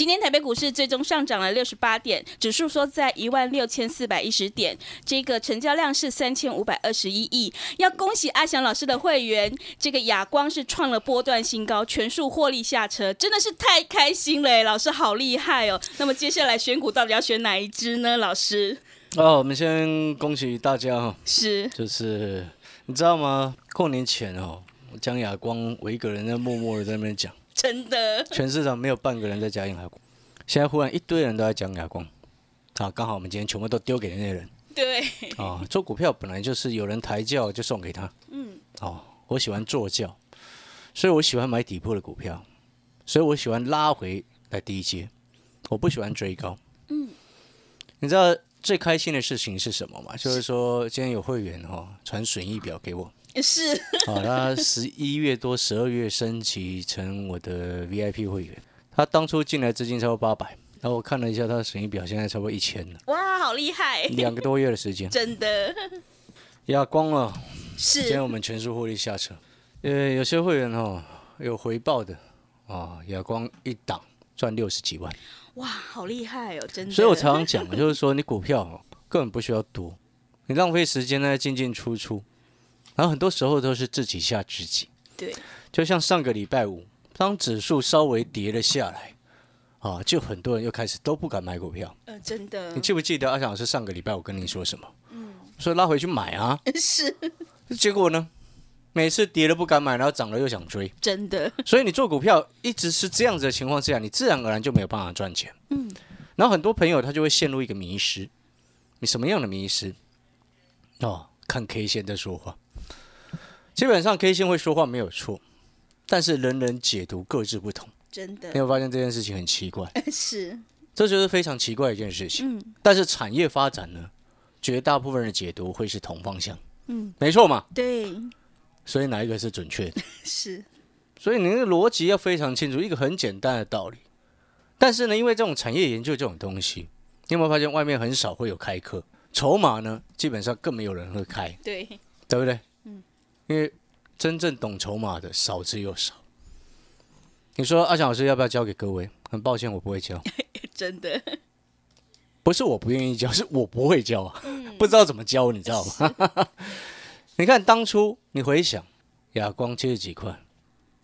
今天台北股市最终上涨了六十八点，指数说在一万六千四百一十点，这个成交量是三千五百二十一亿。要恭喜阿翔老师的会员，这个亚光是创了波段新高，全数获利下车，真的是太开心了，老师好厉害哦。那么接下来选股到底要选哪一支呢？老师？哦，我们先恭喜大家哈，是，就是你知道吗？过年前哦，讲亚光，我一个人在默默的在那边讲。真的，全市场没有半个人在讲亚光，现在忽然一堆人都在讲亚光，啊，刚好我们今天全部都丢给那些人。对，啊，做股票本来就是有人抬轿就送给他，嗯，哦，我喜欢坐轿，所以我喜欢买底部的股票，所以我喜欢拉回来低阶，我不喜欢追高，嗯，你知道最开心的事情是什么吗？就是说今天有会员哈传损益表给我。是，好，他十一月多、十二月升级成我的 VIP 会员。他当初进来资金超过八百，然后我看了一下他的损益表，现在超过一千了。哇，好厉害！两个多月的时间，真的。压光了，是。今天我们全数获利下车。呃，有些会员哦有回报的啊，亚光一档赚六十几万。哇，好厉害哦，真的。所以我常常讲，就是说你股票哦根本不需要多，你浪费时间在进进出出。然后很多时候都是自己吓自己，对，就像上个礼拜五，当指数稍微跌了下来，啊，就很多人又开始都不敢买股票。嗯，真的。你记不记得阿翔老师上个礼拜我跟你说什么？嗯，说拉回去买啊。是。结果呢，每次跌了不敢买，然后涨了又想追。真的。所以你做股票一直是这样子的情况之下，你自然而然就没有办法赚钱。嗯。然后很多朋友他就会陷入一个迷失。你什么样的迷失？哦，看 K 线在说话。基本上 K 线会说话没有错，但是人人解读各自不同。真的，你有发现这件事情很奇怪？是，这就是非常奇怪的一件事情。嗯，但是产业发展呢，绝大部分人的解读会是同方向。嗯，没错嘛。对。所以哪一个是准确的？是。所以你的逻辑要非常清楚，一个很简单的道理。但是呢，因为这种产业研究这种东西，你有没有发现外面很少会有开课？筹码呢，基本上更没有人会开。对。对不对？因为真正懂筹码的少之又少。你说阿强老师要不要教给各位？很抱歉，我不会教。真的，不是我不愿意教，是我不会教啊，不知道怎么教，你知道吗？你看当初你回想，哑光七十几块，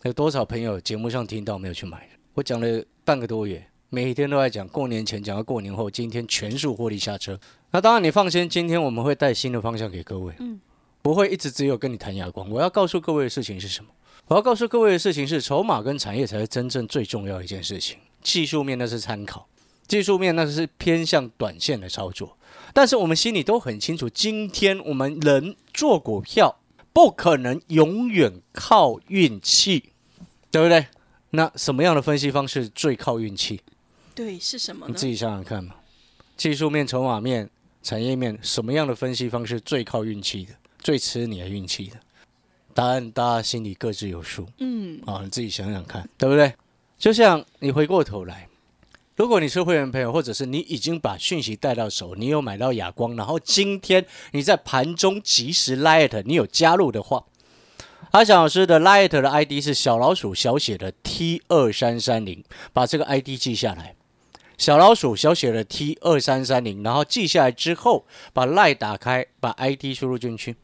有多少朋友节目上听到没有去买？我讲了半个多月，每一天都在讲，过年前讲到过年后，今天全数获利下车。那当然你放心，今天我们会带新的方向给各位。嗯。不会一直只有跟你谈哑光。我要告诉各位的事情是什么？我要告诉各位的事情是，筹码跟产业才是真正最重要的一件事情。技术面那是参考，技术面那是偏向短线的操作。但是我们心里都很清楚，今天我们人做股票不可能永远靠运气，对不对？那什么样的分析方式最靠运气？对，是什么？你自己想想看嘛。技术面、筹码面、产业面，什么样的分析方式最靠运气的？最吃你的运气的答案，大家心里各自有数。嗯，啊，你自己想想看，对不对？就像你回过头来，如果你是会员朋友，或者是你已经把讯息带到手，你有买到哑光，然后今天你在盘中及时 light，你有加入的话，阿翔老师的 light 的 ID 是小老鼠小写的 T 二三三零，把这个 ID 记下来。小老鼠小写的 T 二三三零，然后记下来之后，把 light 打开，把 ID 输入进去。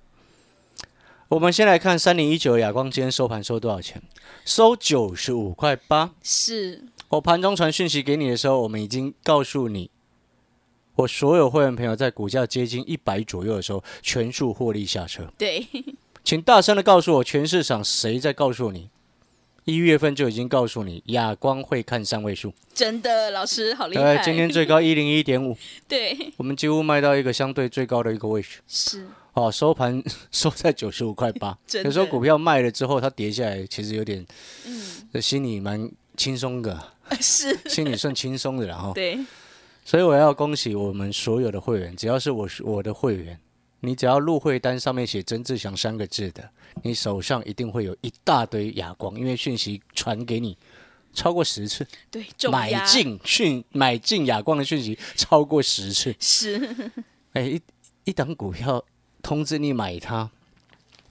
我们先来看三零一九亚光今天收盘收多少钱？收九十五块八。是我盘中传讯息给你的时候，我们已经告诉你，我所有会员朋友在股价接近一百左右的时候，全数获利下车。对，请大声的告诉我，全市场谁在告诉你一月份就已经告诉你，亚光会看三位数，真的，老师好厉对害。，今天最高一零一点五，对。我们几乎卖到一个相对最高的一个位置。是。哦，收盘 收在九十五块八。有时候股票卖了之后，它跌下来，其实有点，嗯。心里蛮轻松的，是，心里算轻松的然后。对。所以我要恭喜我们所有的会员，只要是我我的会员，你只要入会单上面写曾志祥三个字的，你手上一定会有一大堆哑光，因为讯息传给你超过十次，对，重买进讯买进哑光的讯息超过十次。是哎，一一档股票通知你买它，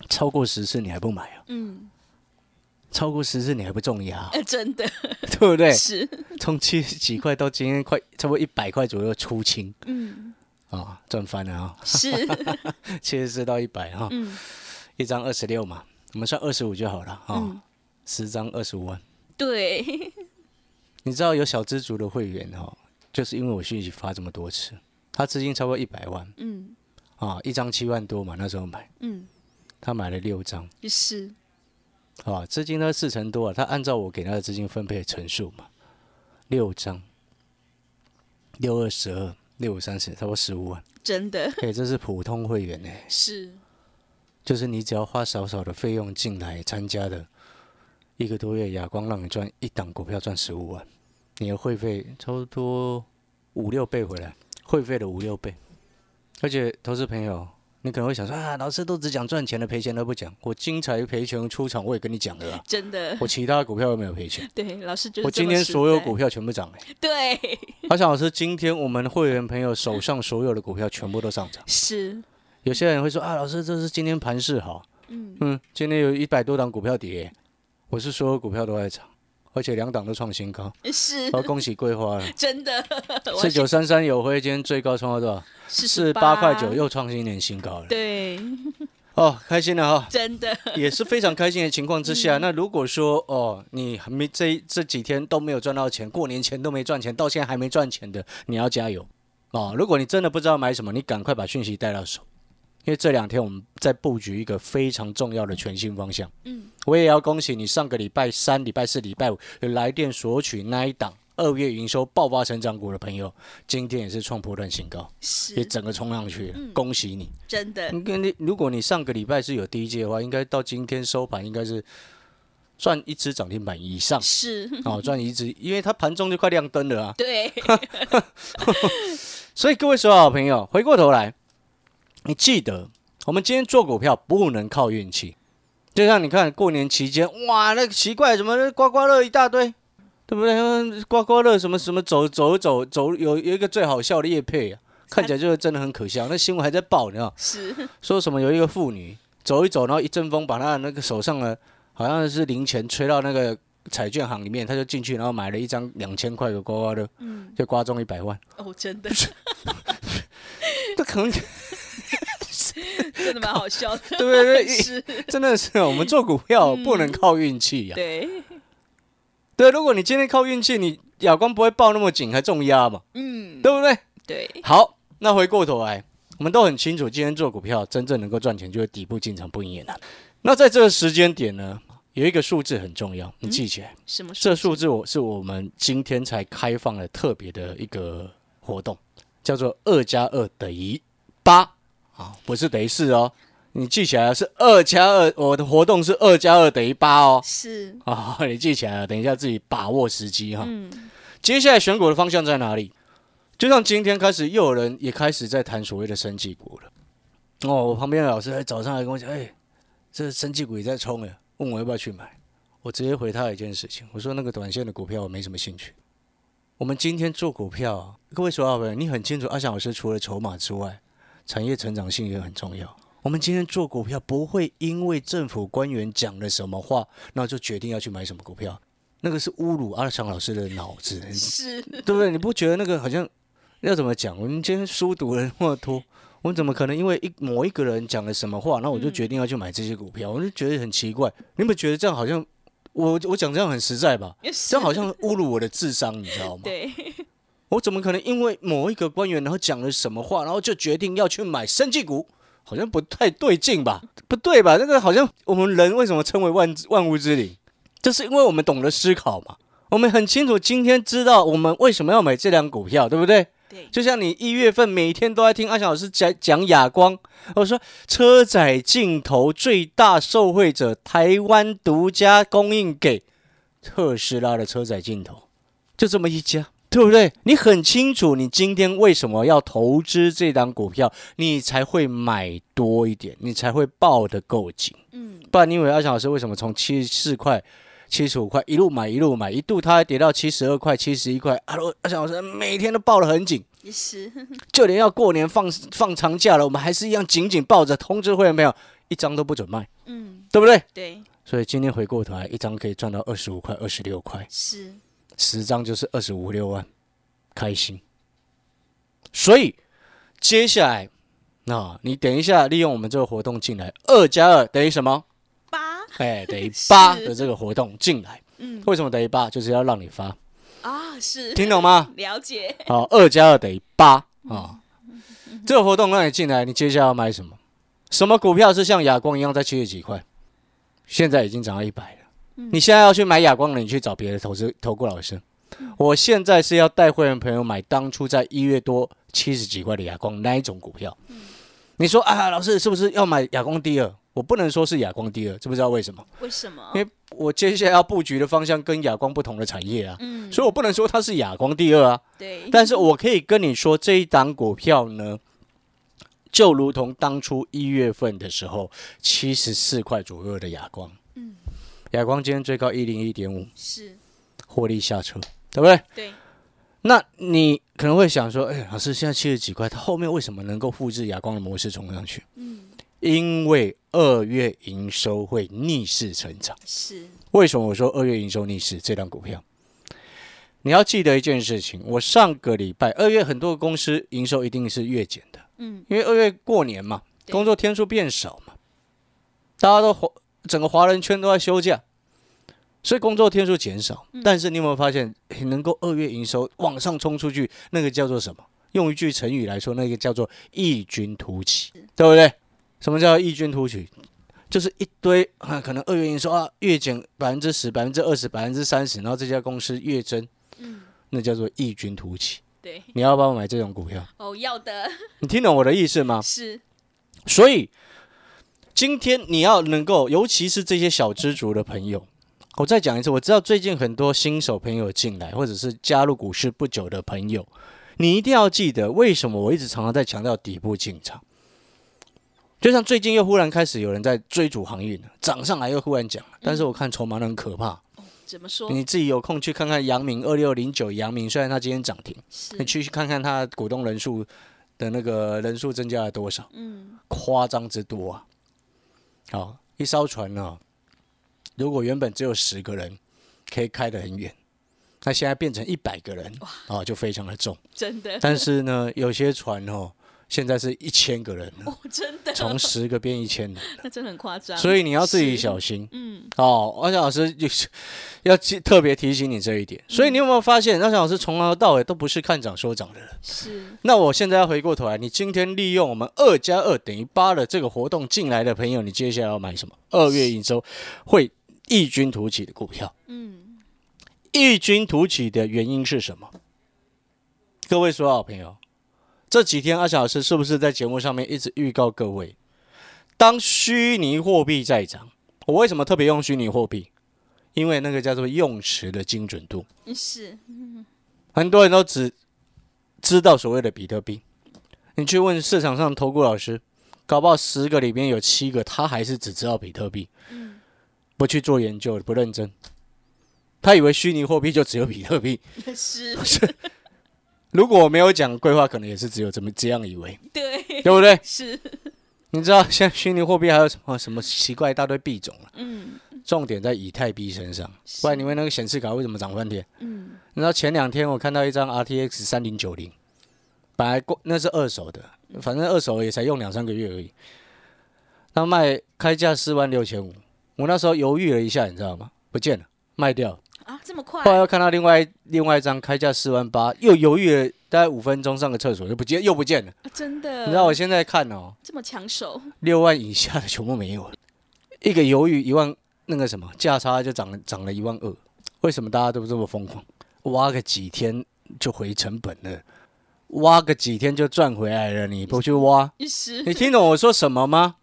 超过十次你还不买啊？嗯，超过十次你还不重压，呃真的对不对？是从七十几块到今天快差不多一百块左右出清嗯啊，赚翻了啊！是。七十四到一百哈，嗯。一张二十六嘛，我们算二十五就好了啊嗯，十张二十五万。对。你知道有小资族的会员哈，就是因为我讯息发这么多次，他资金超过一百万。嗯。啊，一张七万多嘛，那时候买，嗯。他买了六张。是。啊，资金呢四成多啊，他按照我给他的资金分配的层数嘛，六张，六二十二，六五三十，差不多十五万，真的。哎，这是普通会员呢、是。就是你只要花少少的费用进来参加的，一个多月，亚光让你赚一档股票赚十五万，你的会费差不多五六倍回来，会费的五六倍。而且投资朋友，你可能会想说啊，老师都只讲赚钱的，赔钱都不讲。我精彩赔钱出场，我也跟你讲了啊，真的我其他股票都没有赔钱，对老师就是我今天所有股票全部涨哎、对阿翔老师，今天我们会员朋友手上所有的股票全部都上涨。是有些人会说啊，老师，这是今天盘势好。嗯今天有一百多档股票跌，我是所有股票都在涨，而且两档都创新高。是好，恭喜桂花了，真的 四九三三有辉今天最高冲到多少？是四八块九，又创新年新高了。对 哦，开心了哈，真的也是非常开心的情况之嗯下。那如果说哦，你还没这这几天都没有赚到钱，过年前都没赚钱，到现在还没赚钱的，你要加油哦。如果你真的不知道买什么，你赶快把讯息带到手。因为这两天我们在布局一个非常重要的全新方向。嗯，我也要恭喜你，上个礼拜三、礼拜四、礼拜五有来电索取那一档二月营收爆发成长股的朋友，今天也是创破断新高，也整个冲上去了，恭喜你！真的。你跟你，如果你上个礼拜是有低阶的话，应该到今天收盘应该是赚一只涨停板以上。是。哦，赚一只，因为它盘中就快亮灯了啊。对。所以各位所有好朋友，回过头来，你记得我们今天做股票不能靠运气，就像你看过年期间，哇，那个奇怪，怎么刮刮乐一大堆，对不对？刮刮乐什么什么走走走走，有有一个最好笑的叶配啊，看起来就是真的很可笑。那新闻还在报，你知道，是说什么有一个妇女走一走，然后一阵风把她的那个手上的好像是零钱吹到那个彩券行里面，她就进去，然后买了一张两千块的刮刮乐，嗯就刮中一百万。哦真的这可能 真的蛮好笑的对不对？是真的是我们做股票不能靠运气呀。对对，如果你今天靠运气，你哑光不会抱那么紧，还重压嘛，嗯对不对？对好，那回过头来，我们都很清楚，今天做股票真正能够赚钱，就是底部进场不营业难。那在这个时间点呢，有一个数字很重要，你记起来。什么这数字我是我们今天才开放了特别的一个活动，叫做二加二等于八啊，不是等于四哦。你记起来了是二加二，我的活动是二加二等于八哦。是啊，你记起来了，等一下自己把握时机哈。嗯接下来选股的方向在哪里？就像今天开始，又有人也开始在谈所谓的生技股了。哦，我旁边的老师在早上还跟我讲，哎，这生技股也在冲哎，问我要不要去买。我直接回他一件事情，我说那个短线的股票我没什么兴趣。我们今天做股票啊，各位所有朋友，你很清楚，阿翔老师除了筹码之外，产业成长性也很重要。我们今天做股票不会因为政府官员讲了什么话，那就决定要去买什么股票，那个是侮辱阿强老师的脑子，是对不对？你不觉得那个好像要怎么讲？我们今天书读了那么多，我们怎么可能因为一某一个人讲了什么话，那我就决定要去买这些股票？我就觉得很奇怪。你们觉得这样好像我我讲这样很实在吧？这样好像侮辱我的智商，你知道吗？对我怎么可能因为某一个官员然后讲了什么话，然后就决定要去买生技股？好像不太对劲吧？不对吧？那个好像我们人为什么称为万万物之灵？这是因为我们懂得思考嘛，我们很清楚今天知道我们为什么要买这辆股票，对不对？对，就像你一月份每天都在听阿翔老师讲讲亚光，我说车载镜头最大受惠者，台湾独家供应给特斯拉的车载镜头，就这么一家，对不对？你很清楚，你今天为什么要投资这档股票，你才会买多一点，你才会抱得够紧。嗯，不然你以为阿翔老师为什么从七十四块？七十五块一路买一路买，一度它还跌到七十二块、七十一块。阿罗阿翔老师每天都抱得很紧，是，就连要过年放放长假了，我们还是一样紧紧抱着。通知会员没有，一张都不准卖，嗯，对不对？对，所以今天回过头来，一张可以赚到二十五块、二十六块，是，十张就是二十五六万，开心。所以接下来，那你等一下利用我们这个活动进来，二加二等于什么？八，哎，等于 八的这个活动进来。嗯，为什么等于八？就是要让你发，啊，是，听懂吗？了解，好，二加二等于八啊。这个活动让你进来，你接下来要买什么？什么股票是像亚光一样在七十几块，现在已经涨到一百了？你现在要去买哑光了，你去找别的投资投顾老师。我现在是要带会员朋友买当初在一月多七十几块的哑光那一种股票。你说啊，老师是不是要买哑光第二？我不能说是哑光第二，知不知道为什么？为什么？因为我接下来要布局的方向跟哑光不同的产业啊，嗯，所以我不能说它是哑光第二啊。对，但是我可以跟你说，这一档股票呢，就如同当初一月份的时候，七十四块左右的哑光，嗯，亚光今天最高一零一点五，是，获利下车，对不对？对，那你可能会想说，哎，老师现在七十几块，它后面为什么能够复制亚光的模式冲上去？嗯，因为二月营收会逆势成长。是，为什么我说二月营收逆势这档股票？你要记得一件事情，我上个礼拜二月很多公司营收一定是月减的，嗯，因为二月过年嘛，工作天数变少嘛，大家都华整个华人圈都在休假，所以工作天数减少。但是你有没有发现，诶能够二月营收往上冲出去，那个叫做什么？用一句成语来说，那个叫做异军突起，对不对？什么叫异军突起？就是一堆啊，可能二月营收啊月减百分之十、百分之二十、百分之三十，然后这家公司月增，嗯，那叫做异军突起。对，你要不要买这种股票？哦，要的，你听懂我的意思吗？是，所以今天你要能够，尤其是这些小知足的朋友，我再讲一次，我知道最近很多新手朋友进来，或者是加入股市不久的朋友，你一定要记得，为什么我一直常常在强调底部进场。就像最近又忽然开始有人在追逐航运了，涨上来又忽然讲，但是我看筹码很可怕。怎么说？你自己有空去看看阳明二六零九，阳明虽然它今天涨停，是你，去看看它股东人数的那个人数增加了多少。嗯，夸张之多啊！好，一艘船呢、如果原本只有十个人，可以开得很远，那现在变成一百个人，啊，就非常的重。真的，但是呢，有些船哦，现在是一千个人了，哦，真的，从十个变一千人，那真的很夸张，所以你要自己小心。嗯，哦，而且老师就是要记特别提醒你这一点。所以你有没有发现，那小老师从头到尾都不是看涨说涨的人？是，那我现在要回过头来，你今天利用我们二加二等于八的这个活动进来的朋友，你接下来要买什么？二月营收会异军突起的股票。嗯，异军突起的原因是什么？各位所有好朋友，这几天阿小老师是不是在节目上面一直预告各位，当虚拟货币在涨，我为什么特别用虚拟货币？因为那个叫做用词的精准度。是，很多人都只知道所谓的比特币，你去问市场上投顾老师，搞不好十个里面有七个他还是只知道比特币，不去做研究，不认真，他以为虚拟货币就只有比特币。是，如果我没有讲规划，可能也是只有这么这样以为，对，对不对？是，你知道现在虚拟货币还有什么什么奇怪一大堆币种啊？嗯重点在以太币身上，不然你问那个显示卡为什么涨翻天？嗯，你知道前两天我看到一张 RTX 三零九零，本来过那是二手的，反正二手也才用两三个月而已。那卖开价四万六千五，我那时候犹豫了一下，你知道吗？不见了，卖掉了。啊，这么快，后来又看到另外另外一张开价四万八，又犹豫了大概五分钟，上个厕所就不见，又不见了。啊真的，你知道我现在看哦，这么抢手，六万以下的全部没有了，一个犹豫一万那个什么价差就涨了涨了一万二，为什么大家都这么疯狂？挖个几天就回成本了，挖个几天就赚回来了，你不去挖，你听懂我说什么吗？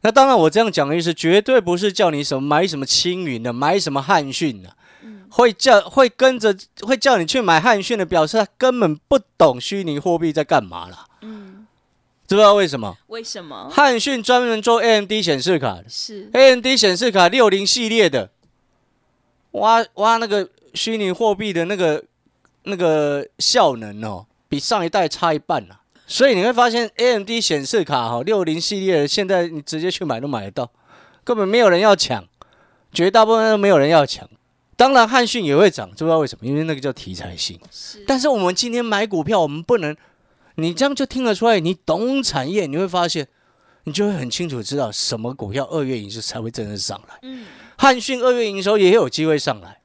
那当然，我这样讲的意思绝对不是叫你什么买什么青云的，买什么汉讯的，会叫会跟着会叫你去买汉讯的，表示他根本不懂虚拟货币在干嘛啦。嗯，知不知道为什么？为什么？汉讯专门做 AMD 显示卡的是，AMD 显示卡六零系列的，挖挖那个虚拟货币的那个那个效能哦，比上一代差一半啦。所以你会发现 AMD 显示卡哈六零系列的，现在你直接去买都买得到，根本没有人要抢，绝大部分都没有人要抢。当然汉讯也会涨，知不知道为什么？因为那个叫题材性。是，但是我们今天买股票，我们不能，你这样就听得出来，你懂产业，你会发现，你就会很清楚知道什么股票二月营收才会真正上来。嗯，汉讯二月营收也有机会上来，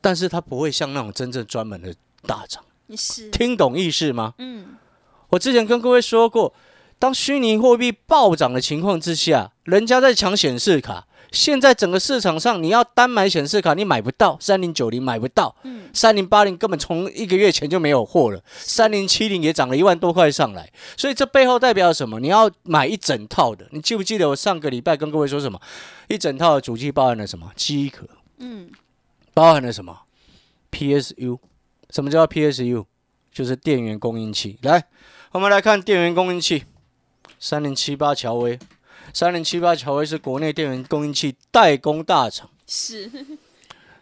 但是它不会像那种真正专门的大涨。是，听懂意思吗？嗯，我之前跟各位说过，当虚拟货币暴涨的情况之下，人家在抢显示卡。现在整个市场上，你要单买显示卡，你买不到，三零九零买不到，嗯，三零八零根本从一个月前就没有货了，三零七零也涨了一万多块上来，所以这背后代表什么？你要买一整套的，你记不记得我上个礼拜跟各位说什么？一整套的主机包含了什么？机壳，嗯，包含了什么？PSU，什么叫 PSU？就是电源供应器。来，我们来看电源供应器，三零七八乔威。三零七八乔威是国内电源供应器代工大厂，是，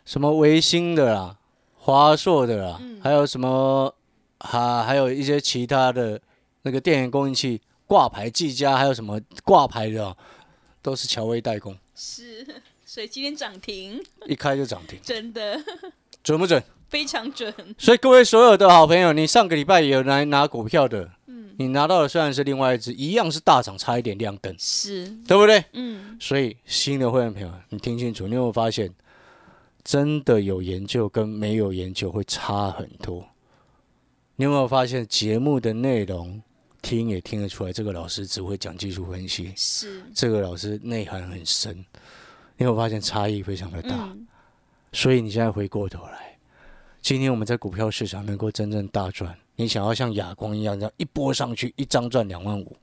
什么维新的啦、华硕的啦，嗯。还有什么还还有一些其他的那个电源供应器挂牌技嘉，还有什么挂牌的、啊，都是乔威代工，是，所以今天涨停，一开就涨停，真的。准不准？非常准，所以各位所有的好朋友，你上个礼拜有来拿股票的，嗯，你拿到的虽然是另外一只，一样是大涨，差一点亮灯，是，对不对？嗯，所以新的会员朋友，你听清楚，你有没有发现，真的有研究跟没有研究会差很多？你有没有发现节目的内容听也听得出来，这个老师只会讲技术分析，是，这个老师内涵很深，你有没有发现差异非常的大？嗯，所以你现在回过头来，今天我们在股票市场能够真正大赚，你想要像亚光一样这样一波上去，一张赚两万五，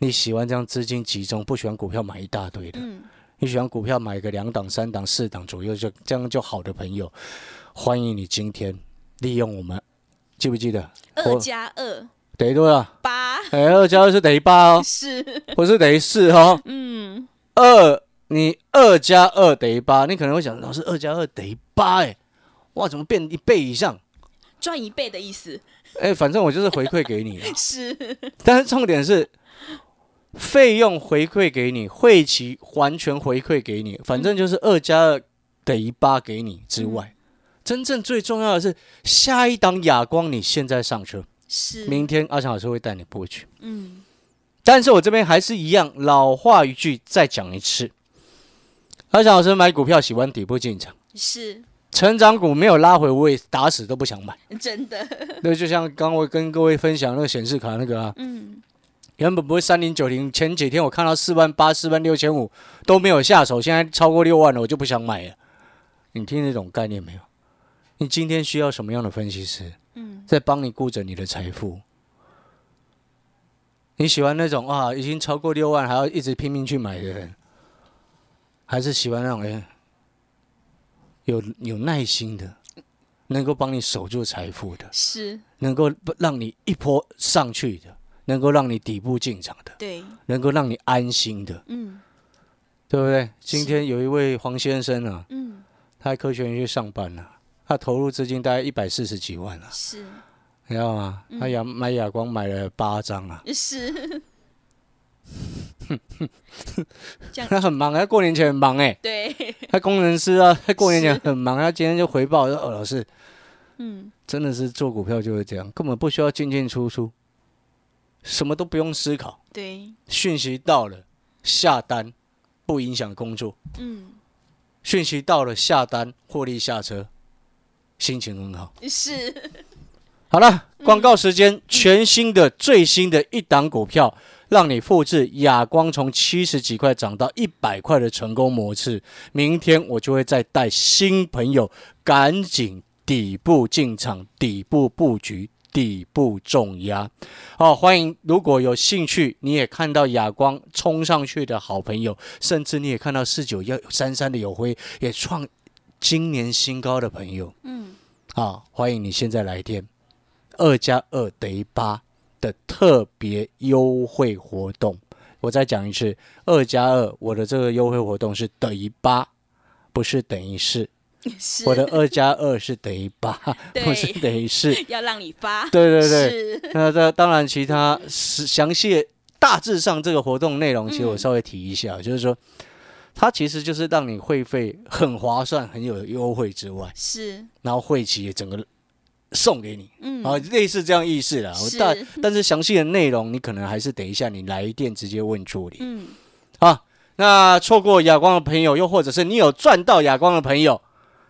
你喜欢这样资金集中，不喜欢股票买一大堆的，嗯，你喜欢股票买个两档、三档、四档左右就这样就好的朋友，欢迎你今天利用我们，记不记得？二加二等于多少？八，哎，二加二是等于八哦，是，不是等于四哦。嗯，二，你二加二等于八，你可能会想，老师二加二等于八，哎，哇，怎么变一倍以上？赚一倍的意思，哎，反正我就是回馈给你啦 是，但是重点是费用回馈给你，会期完全回馈给你，反正就是二加二等于八给你之外，真正最重要的是下一档哑光，你现在上车，是，明天阿强老师会带你过去。嗯，但是我这边还是一样，老话一句，再讲一次。阿强老师买股票喜欢底部进场，是，成长股没有拉回，我也打死都不想买。真的，那就像刚我跟各位分享那个显示卡那个啊，嗯，原本不会三零九零，前几天我看到四万八、四万六千五都没有下手，现在超过六万了，我就不想买了。你听得懂概念没有？你今天需要什么样的分析师？嗯，在帮你顾着你的财富。你喜欢那种啊，已经超过六万还要一直拼命去买的人，还是喜欢那种哎有有耐心的，能够帮你守住财富的，是，能够让你一波上去的，能够让你底部进场的，对，能够让你安心的，嗯，对不对？今天有一位黄先生啊，嗯，他在科学园去上班呢、他投入资金大概一百四十几万啊，是，你知道吗？他亚买亚光买了八张啊，是，他很忙，他过年前很忙哎、对，他工程师啊，他过年前很忙，他今天就回报说：“哦，老师，嗯，真的是做股票就是这样，根本不需要进进出出，什么都不用思考，对，讯息到了下单，不影响工作；嗯，讯息到了下单，获利下车，心情很好。是，好了，广告时间，全新的最新的一档股票，让你复制亚光从七十几块涨到一百块的成功模式。明天我就会再带新朋友赶紧底部进场，底部布局。底部重压，好，欢迎！如果有兴趣，你也看到亚光冲上去的好朋友，甚至你也看到四九幺三三的友辉也创今年新高的朋友，嗯，好，欢迎你现在来电，二加二等于八的特别优惠活动。我再讲一次，二加二，我的这个优惠活动是等于八，不是等于四。我的二加二是等于八，不是等于四。要让你发。对对对。那这当然，其他是详细大致上这个活动内容，其实我稍微提一下，就是说，它其实就是让你会费很划算、很有优惠之外，是。然后会期整个送给你，嗯，啊，类似这样意思啦。但但是详细的内容，你可能还是等一下你来电直接问助理。嗯。啊，那错过哑光的朋友，又或者是你有赚到哑光的朋友。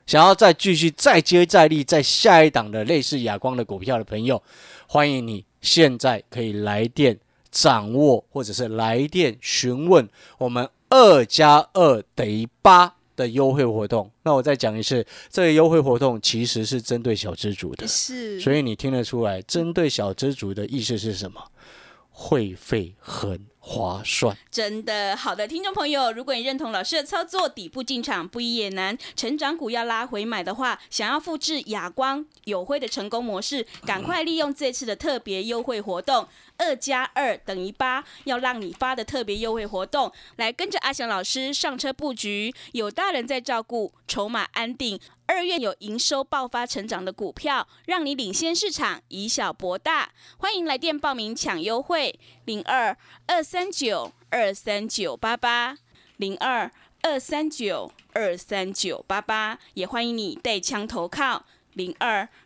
想要再继续再接再厉，在下一档的类似哑光的股票的朋友，欢迎你现在可以来电掌握，或者是来电询问我们二加二等于八的优惠活动。那我再讲一次，这个优惠活动其实是针对小资主的，是，所以你听得出来，针对小资主的意思是什么？会费很。划算，真的好的听众朋友，如果你认同老师的操作，底部进场不易也难，成长股要拉回买的话，想要复制亚光友辉的成功模式，赶快利用这次的特别优惠活动，二加二等于八，要让你发的特别优惠活动，来跟着阿翔老师上车布局，有大人在照顾，筹码安定。二月有营收爆发成长的股票，让你领先市场，以小博大。欢迎来电报名抢优惠，零二二三九二三九八八，零二二三九二三九八八。也欢迎你带枪投靠，零二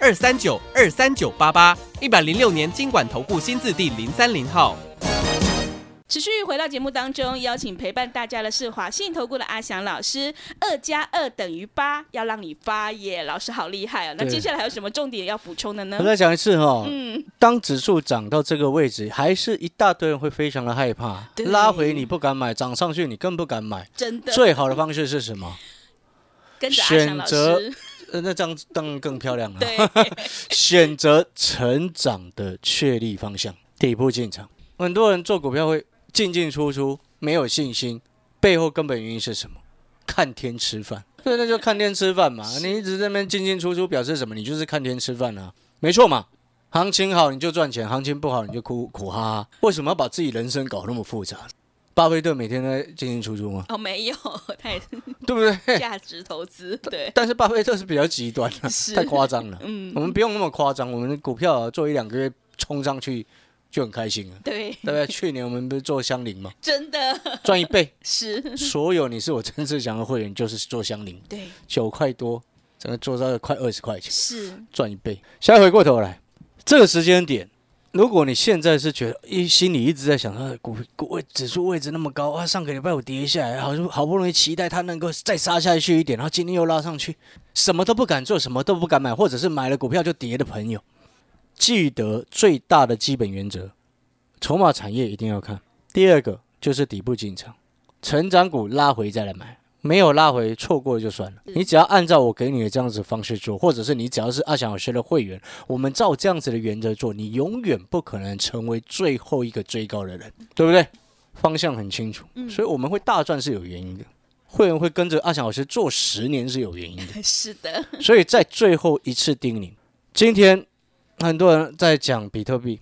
二三九二三九八八，一百零六年经管投顾新字第零三零号。持续回到节目当中，邀请陪伴大家的是华信投顾的阿翔老师。二加二等于八，要让你发耶！老师好厉害哦。那接下来还有什么重点要补充的呢？我再讲一次哈，嗯，当指数涨到这个位置，还是一大堆人会非常的害怕，拉回你不敢买，涨上去你更不敢买。真的，最好的方式是什么？跟着阿翔老师，那这样当然更漂亮了。对，选择成长的确立方向，底部进场。很多人做股票会。进进出出没有信心，背后根本原因是什么？看天吃饭，对，那就看天吃饭嘛。你一直在那边进进出出，表示什么？你就是看天吃饭啊，没错嘛。行情好你就赚钱，行情不好你就哭苦哈哈。为什么要把自己人生搞那么复杂？巴菲特每天在进进出出吗？哦，没有，太对不对？价值投资对，但是巴菲特是比较极端的，太夸张了。嗯，我们不用那么夸张，我们的股票做一两个月冲上去。就很开心了，对，对不对？去年我们不是做香菱吗？真的赚一倍，是所有你是我曾志祥的会员，就是做香菱，对，九块多，整个做到快二十块钱，是赚一倍。现在回过头来，这个时间点，如果你现在是觉得一心里一直在想，他的股股位指数位置那么高啊，上个礼拜五跌下来，好好不容易期待它能够再杀下去一点，然后今天又拉上去，什么都不敢做，什么都不敢买，或者是买了股票就跌的朋友。记得最大的基本原则，筹码产业一定要看。第二个就是底部进场，成长股拉回再来买，没有拉回错过就算了。你只要按照我给你的这样子方式做，或者是你只要是阿翔老师的会员，我们照这样子的原则做，你永远不可能成为最后一个追高的人，对不对？方向很清楚，所以我们会大赚是有原因的。会员会跟着阿翔老师做十年是有原因的，是的。所以在最后一次叮咛，今天。很多人在讲比特币，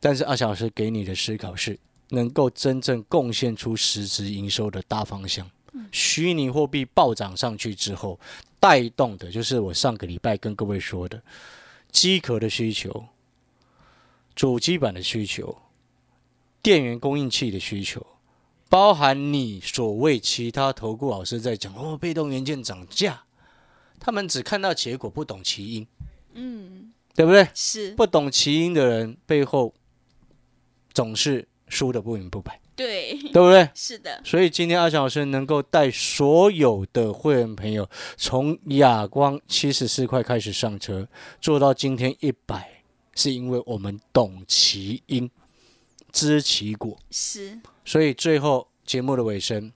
但是阿翔老师给你的思考是，能够真正贡献出实质营收的大方向。虚拟货币暴涨上去之后，带动的就是我上个礼拜跟各位说的，机壳的需求、主机板的需求、电源供应器的需求，包含你所谓其他投顾老师在讲哦，被动元件涨价，他们只看到结果，不懂其因，嗯，对不对？是，不懂其因的人背后总是输的不明不白，对，对不对？是的，所以今天阿翔老师能够带所有的会员朋友从亚光七十四块开始上车，做到今天一百，是因为我们懂其因，知其果。是，所以最后节目的尾声，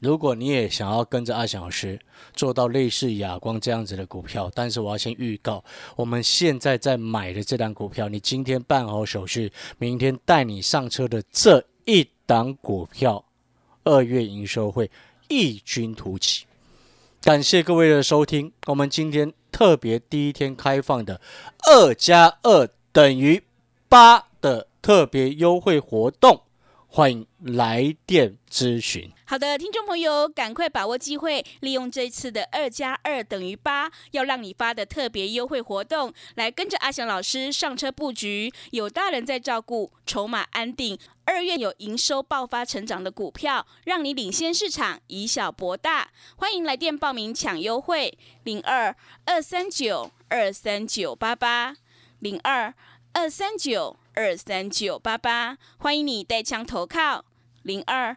如果你也想要跟着阿翔老师做到类似亚光这样子的股票，但是我要先预告，我们现在在买的这档股票，你今天办好手续，明天带你上车的这一档股票，二月营收会异军突起。感谢各位的收听，我们今天特别第一天开放的二加二等于八的特别优惠活动，欢迎来电咨询。好的，听众朋友，赶快把握机会，利用这次的二加二等于八，要让你发的特别优惠活动，来跟着阿翔老师上车布局，有大人在照顾，筹码安定。二月有营收爆发成长的股票，让你领先市场，以小博大。欢迎来电报名抢优惠，零二二三九二三九八八，零二二三九二三九八八。欢迎你带枪投靠，零二。